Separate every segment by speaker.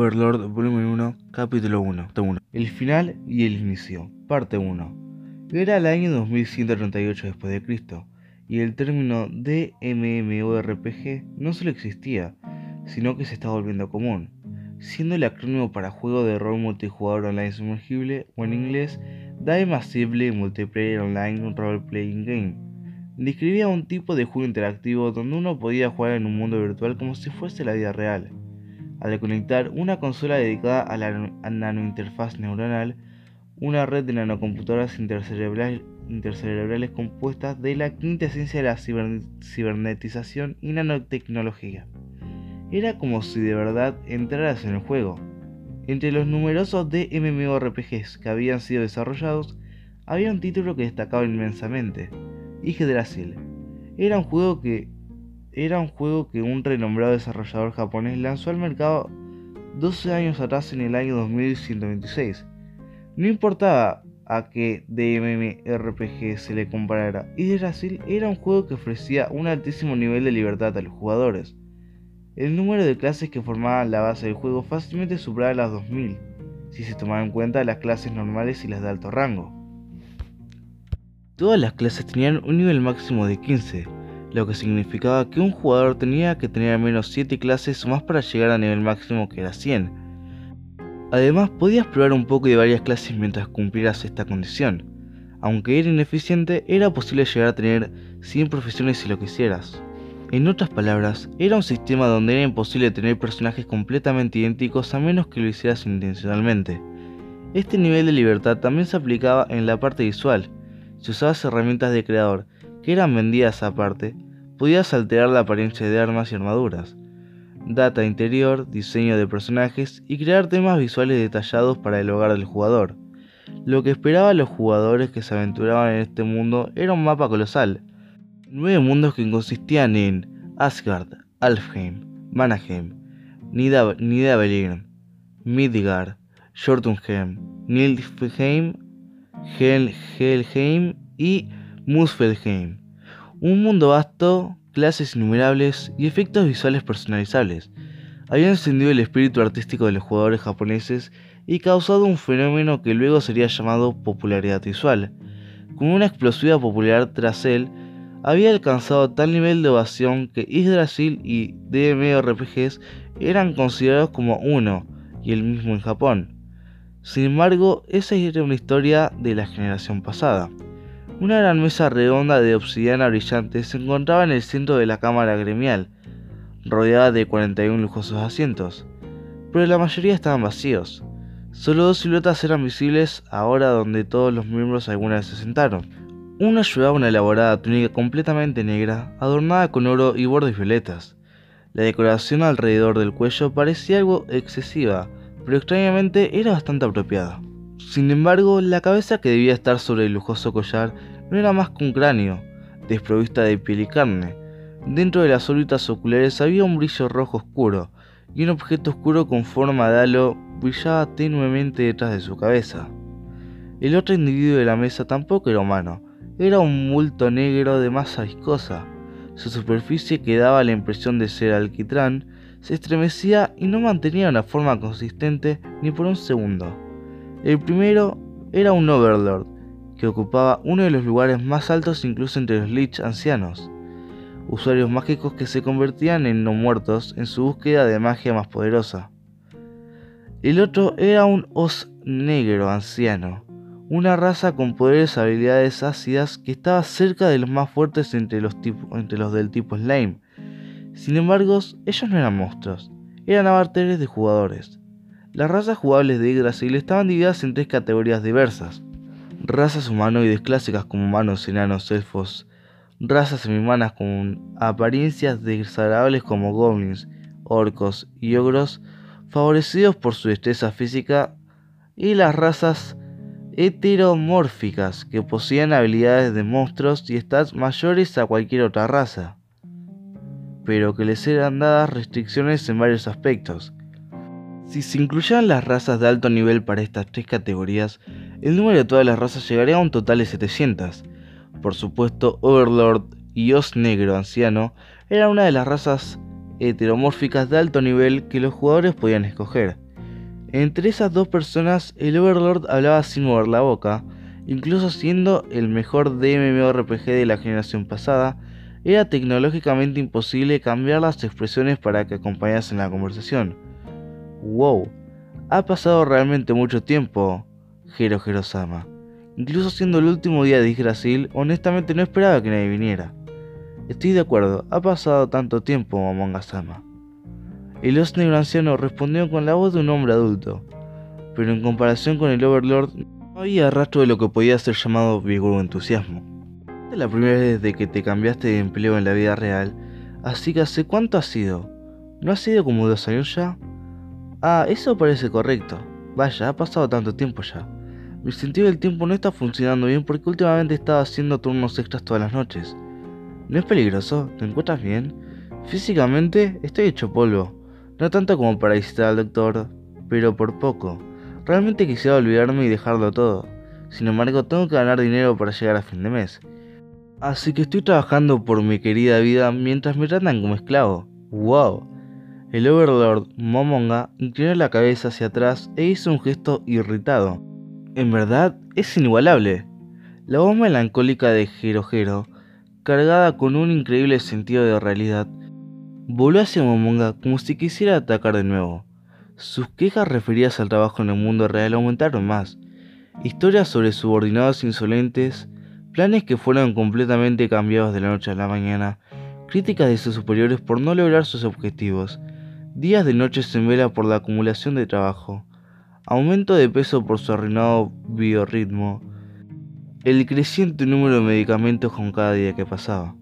Speaker 1: Overlord Volumen 1, Capítulo 1, El final y el inicio, Parte 1. Era el año 2138 después de Cristo, y el término de no solo existía, sino que se estaba volviendo común, siendo el acrónimo para juego de rol multijugador online sumergible o en inglés Die Massively Multiplayer Online Role Playing Game. Describía un tipo de juego interactivo donde uno podía jugar en un mundo virtual como si fuese la vida real al conectar una consola dedicada a la nanointerfaz neuronal, una red de nanocomputadoras intercerebrales, compuestas de la quinta esencia de la cibernetización y nanotecnología. Era como si de verdad entraras en el juego. Entre los numerosos MMORPGs que habían sido desarrollados, había un título que destacaba inmensamente, Yggdrasil. Era un juego que era un juego que un renombrado desarrollador japonés lanzó al mercado 12 años atrás en el año 2126. No importaba a qué DMMRPG se le comparara, Yggdrasil era un juego que ofrecía un altísimo nivel de libertad a los jugadores. El número de clases que formaban la base del juego fácilmente superaba las 2000, si se tomaban en cuenta las clases normales y las de alto rango. Todas las clases tenían un nivel máximo de 15, lo que significaba que un jugador tenía que tener al menos 7 clases o más para llegar al nivel máximo que era 100. Además, podías probar un poco de varias clases mientras cumplieras esta condición. Aunque era ineficiente, era posible llegar a tener 100 profesiones si lo quisieras. En otras palabras, era un sistema donde era imposible tener personajes completamente idénticos a menos que lo hicieras intencionalmente. Este nivel de libertad también se aplicaba en la parte visual. Si usabas herramientas de creador que eran vendidas aparte, podías alterar la apariencia de armas y armaduras, data interior, diseño de personajes y crear temas visuales detallados para el hogar del jugador. Lo que esperaban los jugadores que se aventuraban en este mundo era un mapa colosal. Nueve mundos que consistían en Asgard, Alfheim, Manaheim, Nidavellir, Midgard, Jotunheim, Nilfheim, Helheim y Muspelheim. Un mundo vasto, clases innumerables y efectos visuales personalizables. Había encendido el espíritu artístico de los jugadores japoneses y causado un fenómeno que luego sería llamado popularidad visual. Con una explosiva popularidad tras él, había alcanzado tal nivel de ovación que Yggdrasil y DMORPGs eran considerados como uno y el mismo en Japón. Sin embargo, esa era una historia de la generación pasada. Una gran mesa redonda de obsidiana brillante se encontraba en el centro de la cámara gremial, rodeada de 41 lujosos asientos, pero la mayoría estaban vacíos. Solo dos siluetas eran visibles ahora donde todos los miembros alguna vez se sentaron. Uno llevaba una elaborada túnica completamente negra, adornada con oro y bordes violetas. La decoración alrededor del cuello parecía algo excesiva, pero extrañamente era bastante apropiada. Sin embargo, la cabeza que debía estar sobre el lujoso collar no era más que un cráneo, desprovista de piel y carne. Dentro de las órbitas oculares había un brillo rojo oscuro, y un objeto oscuro con forma de halo brillaba tenuemente detrás de su cabeza. El otro individuo de la mesa tampoco era humano, era un multo negro de masa viscosa. Su superficie, que daba la impresión de ser alquitrán, se estremecía y no mantenía una forma consistente ni por un segundo. El primero era un Overlord, que ocupaba uno de los lugares más altos incluso entre los Lich ancianos, usuarios mágicos que se convertían en no muertos en su búsqueda de magia más poderosa. El otro era un Os negro anciano, una raza con poderes y habilidades ácidas que estaba cerca de los más fuertes entre los, entre los del tipo Slime. Sin embargo, ellos no eran monstruos, eran abarteres de jugadores. Las razas jugables de Yggdrasil estaban divididas en tres categorías diversas. Razas humanoides clásicas como humanos, enanos, elfos, razas semihumanas con apariencias desagradables como goblins, orcos y ogros, favorecidos por su destreza física, y las razas heteromórficas que poseían habilidades de monstruos y stats mayores a cualquier otra raza, pero que les eran dadas restricciones en varios aspectos, si se incluyeran las razas de alto nivel para estas tres categorías, el número de todas las razas llegaría a un total de 700. Por supuesto, Overlord y Os Negro Anciano eran una de las razas heteromórficas de alto nivel que los jugadores podían escoger. Entre esas dos personas, el Overlord hablaba sin mover la boca, incluso siendo el mejor DMMORPG de la generación pasada, era tecnológicamente imposible cambiar las expresiones para que acompañasen la conversación. ¡Wow! Ha pasado realmente mucho tiempo, Jero Sama. Incluso siendo el último día de Yggdrasil, honestamente no esperaba que nadie viniera. Estoy de acuerdo, ha pasado tanto tiempo, Momonga-sama. El Osnegro anciano respondió con la voz de un hombre adulto, pero en comparación con el Overlord no había rastro de lo que podía ser llamado vigor o entusiasmo. Esta es la primera vez desde que te cambiaste de empleo en la vida real, así que ¿hace cuánto ha sido? ¿No ha sido como dos años ya? Ah, eso parece correcto. Vaya, ha pasado tanto tiempo ya. Mi sentido del tiempo no está funcionando bien porque últimamente estaba haciendo turnos extras todas las noches. ¿No es peligroso? ¿Te encuentras bien? Físicamente estoy hecho polvo. No tanto como para visitar al doctor, pero por poco. Realmente quisiera olvidarme y dejarlo todo. Sin embargo, tengo que ganar dinero para llegar a fin de mes. Así que estoy trabajando por mi querida vida mientras me tratan como esclavo. ¡Wow! El Overlord Momonga inclinó la cabeza hacia atrás e hizo un gesto irritado. En verdad, es inigualable. La voz melancólica de Jerojero, cargada con un increíble sentido de realidad, voló hacia Momonga como si quisiera atacar de nuevo. Sus quejas referidas al trabajo en el mundo real aumentaron más. Historias sobre subordinados insolentes, planes que fueron completamente cambiados de la noche a la mañana, críticas de sus superiores por no lograr sus objetivos, días de noches en vela por la acumulación de trabajo, aumento de peso por su arruinado biorritmo, el creciente número de medicamentos con cada día que pasaba.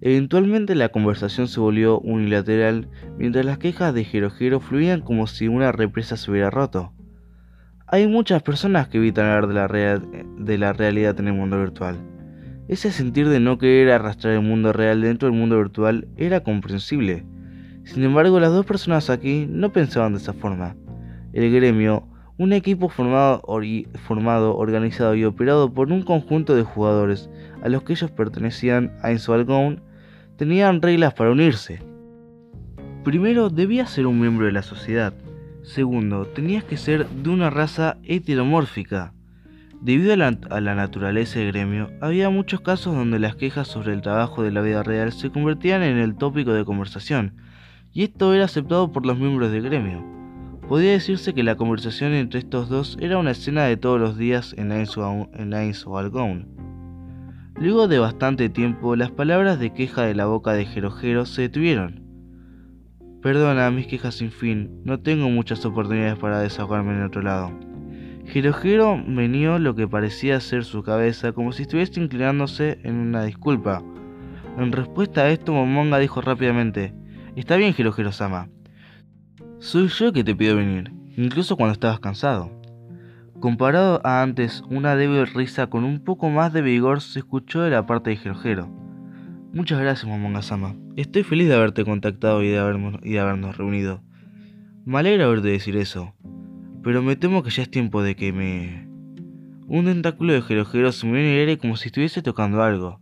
Speaker 1: Eventualmente la conversación se volvió unilateral mientras las quejas de Jerojero fluían como si una represa se hubiera roto. Hay muchas personas que evitan hablar de la, de la realidad en el mundo virtual. Ese sentir de no querer arrastrar el mundo real dentro del mundo virtual era comprensible. Sin embargo, las dos personas aquí no pensaban de esa forma el gremio, un equipo formado, organizado y operado por un conjunto de jugadores a los que ellos pertenecían a Insualgone, tenían reglas para unirse. Primero, debías ser un miembro de la sociedad. Segundo, tenías que ser de una raza heteromórfica. Debido a la, a la, naturaleza del gremio, había muchos casos donde las quejas sobre el trabajo de la vida real se convertían en el tópico de conversación, y esto era aceptado por los miembros del gremio. Podría decirse que la conversación entre estos dos era una escena de todos los días en Ains o Algón. Luego de bastante tiempo, las palabras de queja de la boca de Jerojero se detuvieron. Perdona mis quejas sin fin, no tengo muchas oportunidades para desahogarme en otro lado. Jerojero meneó lo que parecía ser su cabeza como si estuviese inclinándose en una disculpa. En respuesta a esto, Momonga dijo rápidamente: Está bien, Jerojero-sama. Soy yo que te pido venir, incluso cuando estabas cansado. Comparado a antes, una débil risa con un poco más de vigor se escuchó de la parte de Jerojero. Muchas gracias, Momonga-sama. Estoy feliz de haberte contactado y de, habernos, reunido. Me alegra verte decir eso, pero me temo que ya es tiempo de que me... Un tentáculo de Jerojero se me viene aire como si estuviese tocando algo.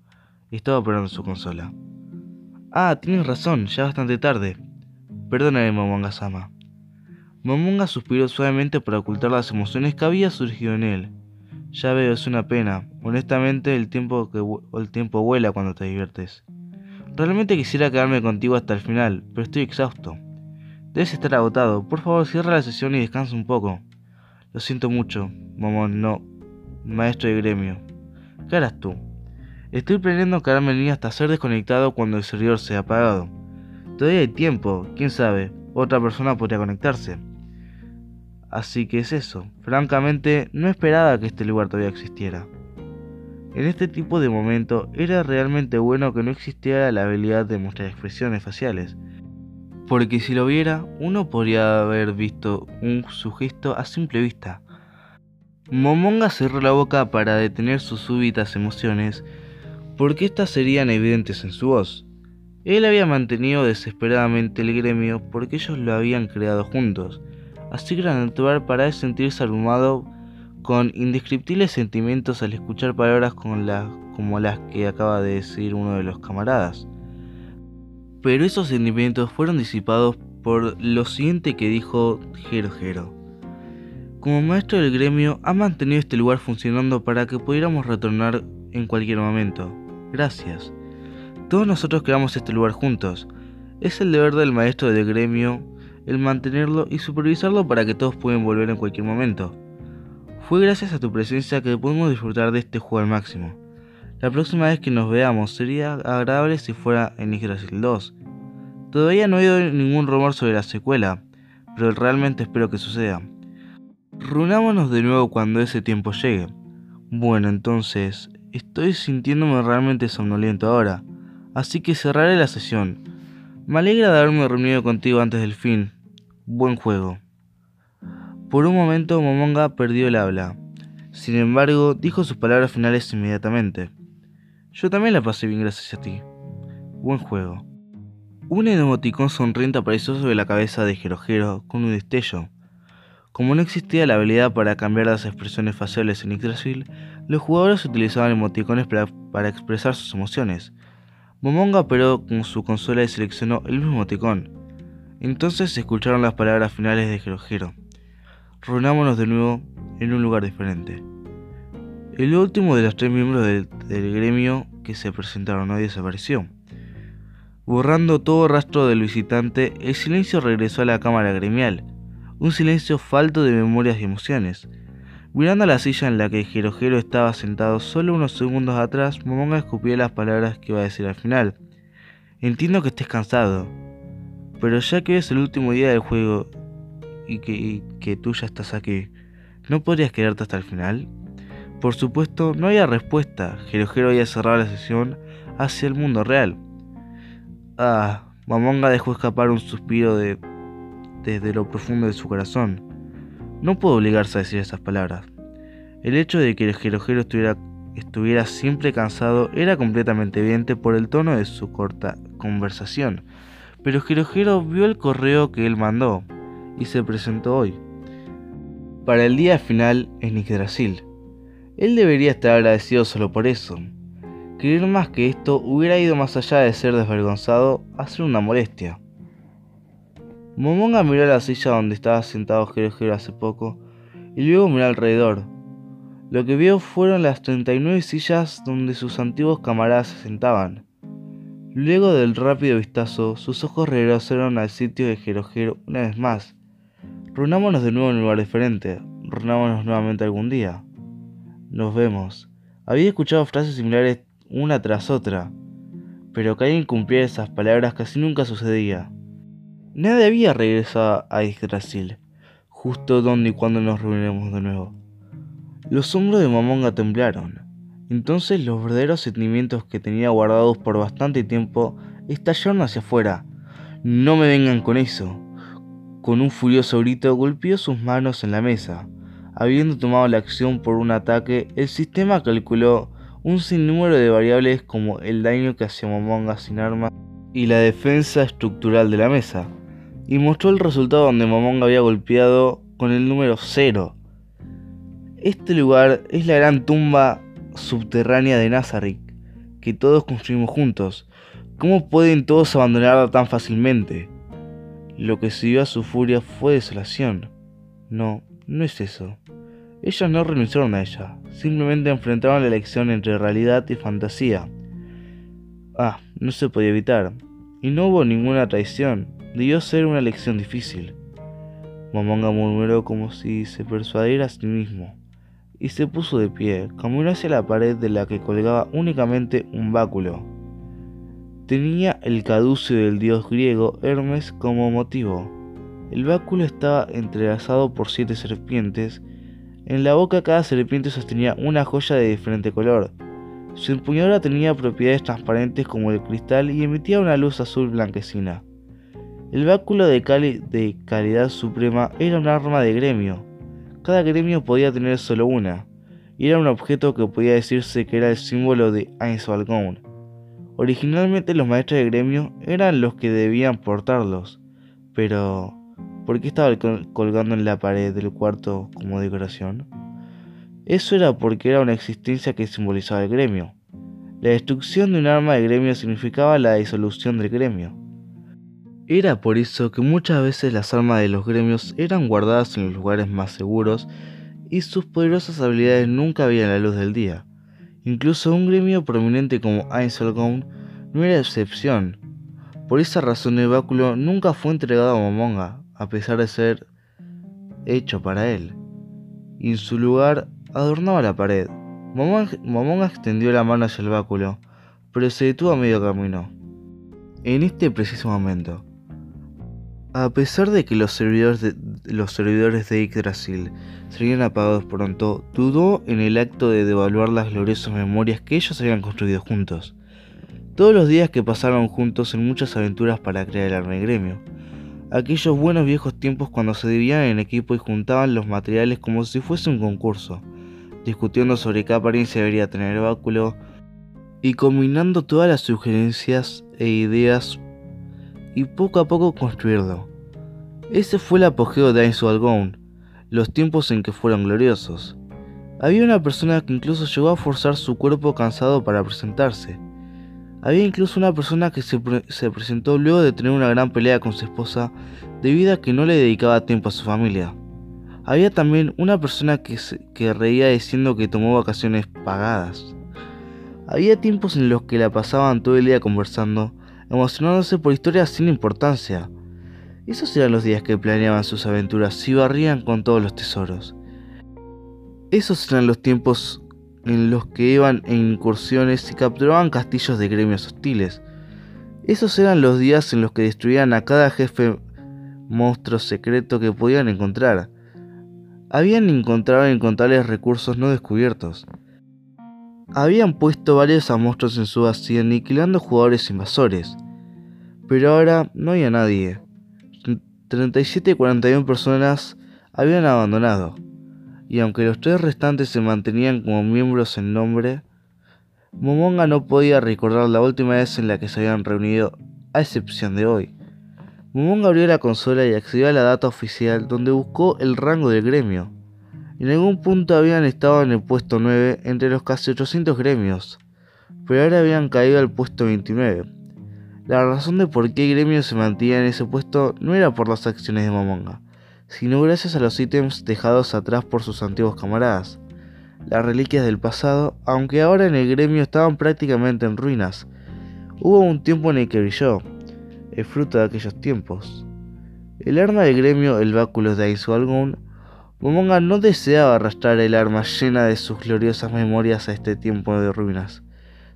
Speaker 1: Estaba operando su consola. Ah, tienes razón, ya bastante tarde. Perdóname, Momonga-sama. Momonga suspiró suavemente para ocultar las emociones que había surgido en él. Ya veo, es una pena. Honestamente, el tiempo, que, el tiempo vuela cuando te diviertes. Realmente quisiera quedarme contigo hasta el final, pero estoy exhausto. Debes estar agotado. Por favor, cierra la sesión y descansa un poco. Lo siento mucho, Momon, no. Maestro de gremio. ¿Qué harás tú? Estoy planeando quedarme en línea hasta ser desconectado cuando el servidor sea apagado. Todavía hay tiempo, quién sabe, otra persona podría conectarse. Así que es eso. Francamente, no esperaba que este lugar todavía existiera. En este tipo de momento era realmente bueno que no existiera la habilidad de mostrar expresiones faciales, porque si lo viera, uno podría haber visto un su gesto a simple vista. Momonga cerró la boca para detener sus súbitas emociones, porque éstas serían evidentes en su voz. Él había mantenido desesperadamente el gremio porque ellos lo habían creado juntos, así que natural para sentirse abrumado con indescriptibles sentimientos al escuchar palabras como las que acaba de decir uno de los camaradas. Pero esos sentimientos fueron disipados por lo siguiente que dijo Jero Jero. Como maestro del gremio, ha mantenido este lugar funcionando para que pudiéramos retornar en cualquier momento. Gracias. Todos nosotros creamos este lugar juntos. Es el deber del maestro del gremio el mantenerlo y supervisarlo para que todos puedan volver en cualquier momento. Fue gracias a tu presencia que pudimos disfrutar de este juego al máximo. La próxima vez que nos veamos sería agradable si fuera en Yggdrasil 2. Todavía no he oído ningún rumor sobre la secuela, pero realmente espero que suceda. Runámonos de nuevo cuando ese tiempo llegue. Bueno, entonces, estoy sintiéndome realmente somnoliento ahora, así que cerraré la sesión. Me alegra de haberme reunido contigo antes del fin. Buen juego. Por un momento Momonga perdió el habla. Sin embargo, dijo sus palabras finales inmediatamente. Yo también la pasé bien gracias a ti. Buen juego. Un emoticón sonriente apareció sobre la cabeza de Jerojero con un destello. Como no existía la habilidad para cambiar las expresiones faciales en Yggdrasil, los jugadores utilizaban emoticones para, expresar sus emociones. Momonga operó con su consola y seleccionó el mismo emoticón. Entonces se escucharon las palabras finales de Jerojero reunámonos de nuevo en un lugar diferente. El último de los tres miembros del, gremio que se presentaron hoy desapareció. Borrando todo rastro del visitante, el silencio regresó a la cámara gremial, un silencio falto de memorias y emociones. Mirando a la silla en la que Jerojero estaba sentado solo unos segundos atrás, Momonga escupió las palabras que iba a decir al final. Entiendo que estés cansado, pero ya que es el último día del juego y que, tú ya estás aquí, ¿no podrías quedarte hasta el final? Por supuesto, no había respuesta. Jerojero había cerrado la sesión hacia el mundo real. Ah, Mamonga dejó escapar un suspiro de, desde lo profundo de su corazón. No puedo obligarse a decir esas palabras. El hecho de que el Jerojero estuviera, siempre cansado era completamente evidente por el tono de su corta conversación. Pero Jerojero vio el correo que él mandó y se presentó hoy, para el día final en Yggdrasil. Él debería estar agradecido solo por eso. Creer más que esto hubiera ido más allá de ser desvergonzado a ser una molestia. Momonga miró la silla donde estaba sentado Jero hace poco y luego miró alrededor. Lo que vio fueron las 39 sillas donde sus antiguos camaradas se sentaban. Luego del rápido vistazo, sus ojos regresaron al sitio de Jerojero una vez más, Reunámonos de nuevo en un lugar diferente. Reunámonos nuevamente algún día. Nos vemos. Había escuchado frases similares una tras otra, pero que alguien cumpliera esas palabras casi nunca sucedía. Nadie había regresado a Yggdrasil, justo donde y cuando nos reuniremos de nuevo. Los hombros de Mamonga temblaron. Entonces los verdaderos sentimientos que tenía guardados por bastante tiempo estallaron hacia afuera. No me vengan con eso. Con un furioso grito golpeó sus manos en la mesa. Habiendo tomado la acción por un ataque, el sistema calculó un sinnúmero de variables como el daño que hacía Momonga sin armas y la defensa estructural de la mesa, y mostró el resultado donde Momonga había golpeado con el número 0. Este lugar es la gran tumba subterránea de Nazarick, que todos construimos juntos. ¿Cómo pueden todos abandonarla tan fácilmente? Lo que siguió a su furia fue desolación. No, no es eso. Ellos no renunciaron a ella, simplemente enfrentaron la elección entre realidad y fantasía. Ah, no se podía evitar. Y no hubo ninguna traición. Debió ser una elección difícil. Momonga murmuró como si se persuadiera a sí mismo. Y se puso de pie, caminó hacia la pared de la que colgaba únicamente un báculo. Tenía el caducio del dios griego Hermes como motivo. El báculo estaba entrelazado por siete serpientes. En la boca cada serpiente sostenía una joya de diferente color. Su empuñadura tenía propiedades transparentes como el cristal y emitía una luz azul blanquecina. El báculo de, de calidad suprema era un arma de gremio. Cada gremio podía tener solo una, y era un objeto que podía decirse que era el símbolo de Ainsvalgón Originalmente los maestros de gremio eran los que debían portarlos, pero ¿por qué estaba colgando en la pared del cuarto como decoración? Eso era porque era una existencia que simbolizaba el gremio. La destrucción de un arma de gremio significaba la disolución del gremio. Era por eso que muchas veces las armas de los gremios eran guardadas en los lugares más seguros y sus poderosas habilidades nunca veían la luz del día. Incluso un gremio prominente como Einzelgaunt no era excepción. Por esa razón el báculo nunca fue entregado a Momonga, a pesar de ser hecho para él. Y en su lugar adornaba la pared. Momonga extendió la mano hacia el báculo, pero se detuvo a medio camino. En este preciso momento, a pesar de que los servidores de, los servidores de Yggdrasil serían apagados pronto, dudó en el acto de devaluar las gloriosas memorias que ellos habían construido juntos. Todos los días que pasaron juntos en muchas aventuras para crear el arma gremio. Aquellos buenos viejos tiempos cuando se dividían en equipo y juntaban los materiales como si fuese un concurso, discutiendo sobre qué apariencia debería tener el báculo y combinando todas las sugerencias e ideas y poco a poco construirlo. Ese fue el apogeo de Ainsu los tiempos en que fueron gloriosos. Había una persona que incluso llegó a forzar su cuerpo cansado para presentarse. Había incluso una persona que se, presentó luego de tener una gran pelea con su esposa debido a que no le dedicaba tiempo a su familia. Había también una persona que, que reía diciendo que tomó vacaciones pagadas. Había tiempos en los que la pasaban todo el día conversando emocionándose por historias sin importancia. Esos eran los días que planeaban sus aventuras y barrían con todos los tesoros. Esos eran los tiempos en los que iban en incursiones y capturaban castillos de gremios hostiles. Esos eran los días en los que destruían a cada jefe monstruo secreto que podían encontrar. Habían encontrado incontables recursos no descubiertos. Habían puesto varios a monstruos en su vacía aniquilando jugadores invasores. Pero ahora no había nadie. 37 y 41 personas habían abandonado. Y aunque los tres restantes se mantenían como miembros en nombre, Momonga no podía recordar la última vez en la que se habían reunido, a excepción de hoy. Momonga abrió la consola y accedió a la data oficial donde buscó el rango del gremio. En algún punto habían estado en el puesto 9 entre los casi 800 gremios, pero ahora habían caído al puesto 29. La razón de por qué el gremio se mantenía en ese puesto no era por las acciones de Momonga, sino gracias a los ítems dejados atrás por sus antiguos camaradas, las reliquias del pasado, aunque ahora en el gremio estaban prácticamente en ruinas. Hubo un tiempo en el que brilló, el fruto de aquellos tiempos. El arma del gremio, el báculo de Aizualgun, Momonga no deseaba arrastrar el arma llena de sus gloriosas memorias a este tiempo de ruinas.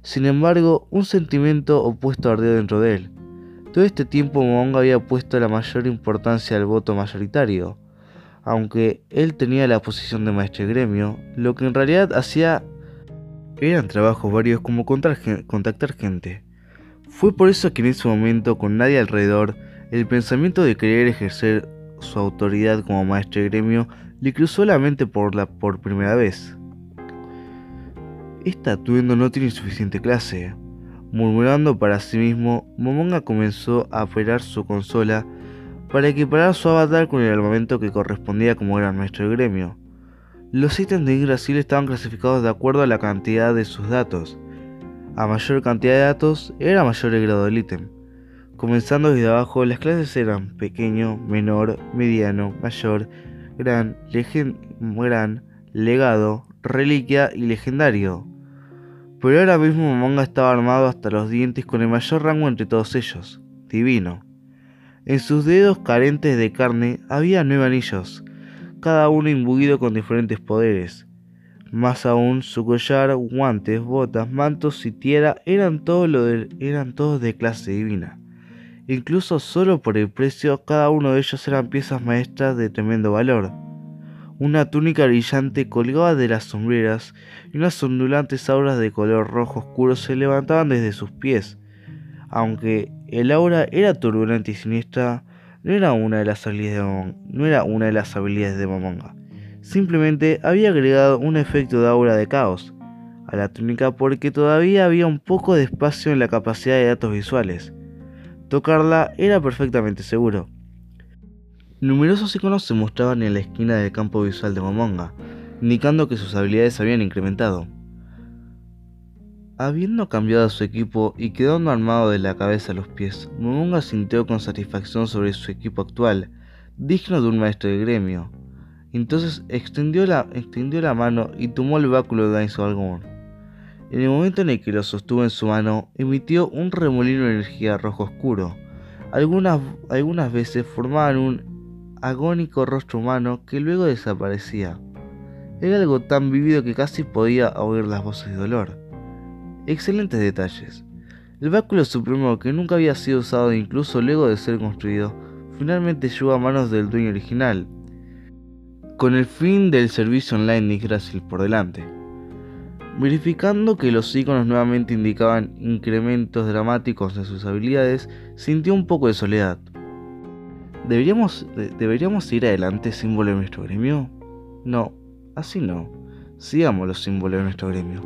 Speaker 1: Sin embargo, un sentimiento opuesto ardió dentro de él. Todo este tiempo Momonga había puesto la mayor importancia al voto mayoritario, aunque él tenía la posición de maestro gremio, lo que en realidad hacía eran trabajos varios como contactar gente. Fue por eso que en ese momento, con nadie alrededor, el pensamiento de querer ejercer su autoridad como maestro gremio le cruzó la mente por, la, por primera vez. Este atuendo no tiene suficiente clase. Murmurando para sí mismo, Momonga comenzó a operar su consola para equiparar su avatar con el armamento que correspondía como gran maestro gremio. Los ítems de Brasil estaban clasificados de acuerdo a la cantidad de sus datos. A mayor cantidad de datos, era mayor el grado del ítem. Comenzando desde abajo, las clases eran pequeño, menor, mediano, mayor, gran, gran, legado, reliquia y legendario. Pero ahora mismo Momonga estaba armado hasta los dientes con el mayor rango entre todos ellos, divino. En sus dedos carentes de carne había nueve anillos, cada uno imbuido con diferentes poderes. Más aún, su collar, guantes, botas, mantos y tierra eran, eran todos de clase divina. Incluso solo por el precio, cada uno de ellos eran piezas maestras de tremendo valor. Una túnica brillante colgaba de las sombreras y unas ondulantes auras de color rojo oscuro se levantaban desde sus pies. Aunque el aura era turbulenta y siniestra, no era una de las habilidades de, Momonga. Simplemente había agregado un efecto de aura de caos a la túnica porque todavía había un poco de espacio en la capacidad de datos visuales. Tocarla era perfectamente seguro. Numerosos iconos se mostraban en la esquina del campo visual de Momonga, indicando que sus habilidades habían incrementado. Habiendo cambiado su equipo y quedando armado de la cabeza a los pies, Momonga sintió con satisfacción sobre su equipo actual, digno de un maestro de gremio. Entonces extendió la, extendió la mano y tomó el báculo de Ainsworth. En el momento en el que lo sostuvo en su mano, emitió un remolino de energía rojo oscuro. Algunas, algunas veces formaban un agónico rostro humano que luego desaparecía. Era algo tan vívido que casi podía oír las voces de dolor. Excelentes detalles. El báculo supremo que nunca había sido usado incluso luego de ser construido, finalmente llegó a manos del dueño original, con el fin del servicio online de Yggdrasil por delante. Verificando que los iconos nuevamente indicaban incrementos dramáticos de sus habilidades, sintió un poco de soledad. ¿Deberíamos, ¿Deberíamos ir adelante símbolo de nuestro gremio? No, así no. Sigamos los símbolos de nuestro gremio.